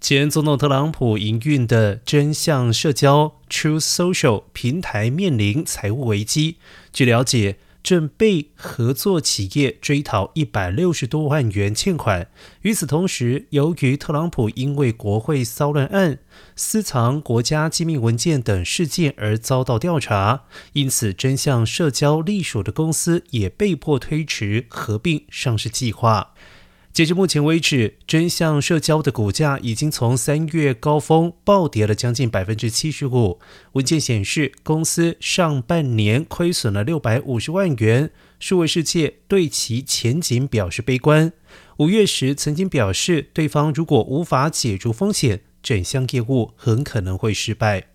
前总统特朗普营运的真相社交 （Truth Social） 平台面临财务危机。据了解，正被合作企业追讨一百六十多万元欠款。与此同时，由于特朗普因为国会骚乱案、私藏国家机密文件等事件而遭到调查，因此真相社交隶属的公司也被迫推迟合并上市计划。截至目前为止，真相社交的股价已经从三月高峰暴跌了将近百分之七十五。文件显示，公司上半年亏损了六百五十万元。数位世界对其前景表示悲观。五月时曾经表示，对方如果无法解除风险，整项业务很可能会失败。